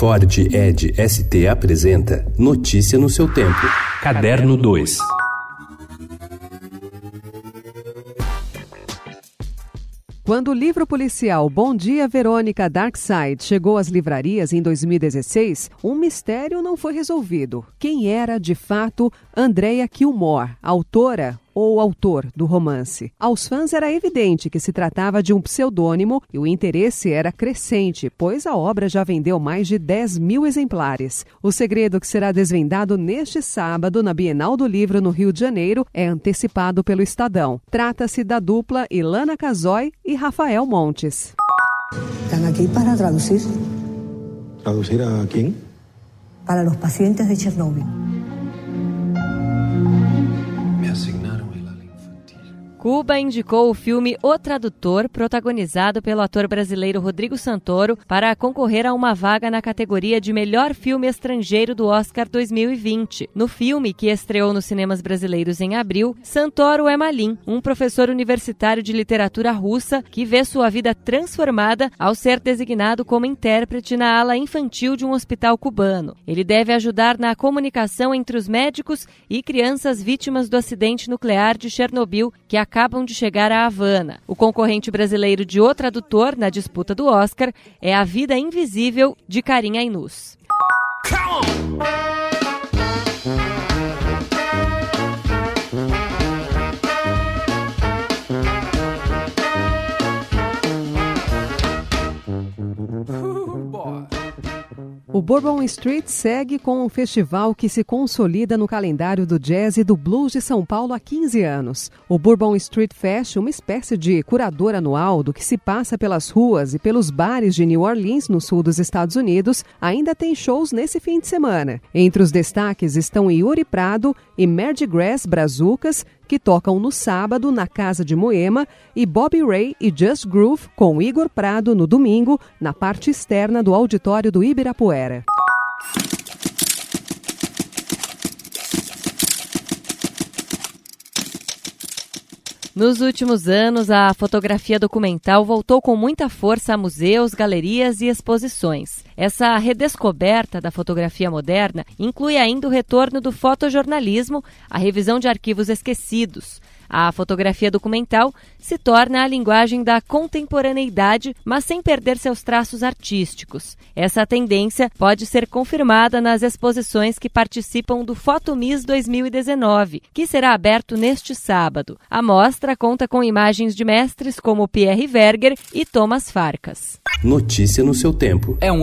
Ford Ed ST apresenta Notícia no seu tempo. Caderno 2. Quando o livro policial Bom Dia Verônica Darkside chegou às livrarias em 2016, um mistério não foi resolvido. Quem era, de fato, Andrea Kilmore, autora ou autor do romance. Aos fãs era evidente que se tratava de um pseudônimo e o interesse era crescente, pois a obra já vendeu mais de 10 mil exemplares. O segredo que será desvendado neste sábado na Bienal do Livro no Rio de Janeiro é antecipado pelo Estadão. Trata-se da dupla Ilana Casoy e Rafael Montes. Estão aqui para traduzir. ¿Traducir a quién? Para os pacientes de Chernobyl. Cuba indicou o filme O Tradutor, protagonizado pelo ator brasileiro Rodrigo Santoro, para concorrer a uma vaga na categoria de melhor filme estrangeiro do Oscar 2020. No filme, que estreou nos cinemas brasileiros em abril, Santoro é Malin, um professor universitário de literatura russa que vê sua vida transformada ao ser designado como intérprete na ala infantil de um hospital cubano. Ele deve ajudar na comunicação entre os médicos e crianças vítimas do acidente nuclear de Chernobyl, que acabam de chegar a Havana. O concorrente brasileiro de O Tradutor na disputa do Oscar é A Vida Invisível de Karim Ainus. O Bourbon Street segue com um festival que se consolida no calendário do jazz e do blues de São Paulo há 15 anos. O Bourbon Street Fest, uma espécie de curador anual do que se passa pelas ruas e pelos bares de New Orleans, no sul dos Estados Unidos, ainda tem shows nesse fim de semana. Entre os destaques estão Yuri Prado e Grass Brazucas, que tocam no sábado na Casa de Moema, e Bobby Ray e Just Groove com Igor Prado no domingo, na parte externa do auditório do Ibirapuera. Nos últimos anos, a fotografia documental voltou com muita força a museus, galerias e exposições. Essa redescoberta da fotografia moderna inclui ainda o retorno do fotojornalismo, a revisão de arquivos esquecidos, a fotografia documental se torna a linguagem da contemporaneidade, mas sem perder seus traços artísticos. Essa tendência pode ser confirmada nas exposições que participam do Fotomis 2019, que será aberto neste sábado. A mostra conta com imagens de mestres como Pierre Verger e Thomas Farkas. Notícia no seu tempo. É um